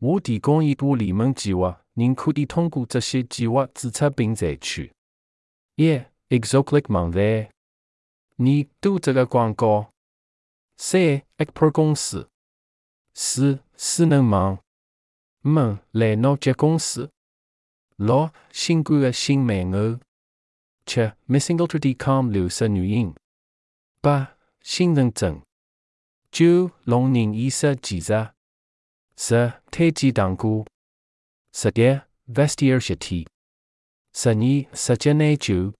我提供一个联盟计划，您可以通过这些计划注册并采取。一 Exoclick 网站。二读这个广告。三 Apple 公司。四智能网。五来诺吉公司。六新冠的新美偶。七 MissingUltra.com 流失原因。八新人证。九龙人医师技术。十推荐糖果。十点 Vestiaire 实体。十二实践研究。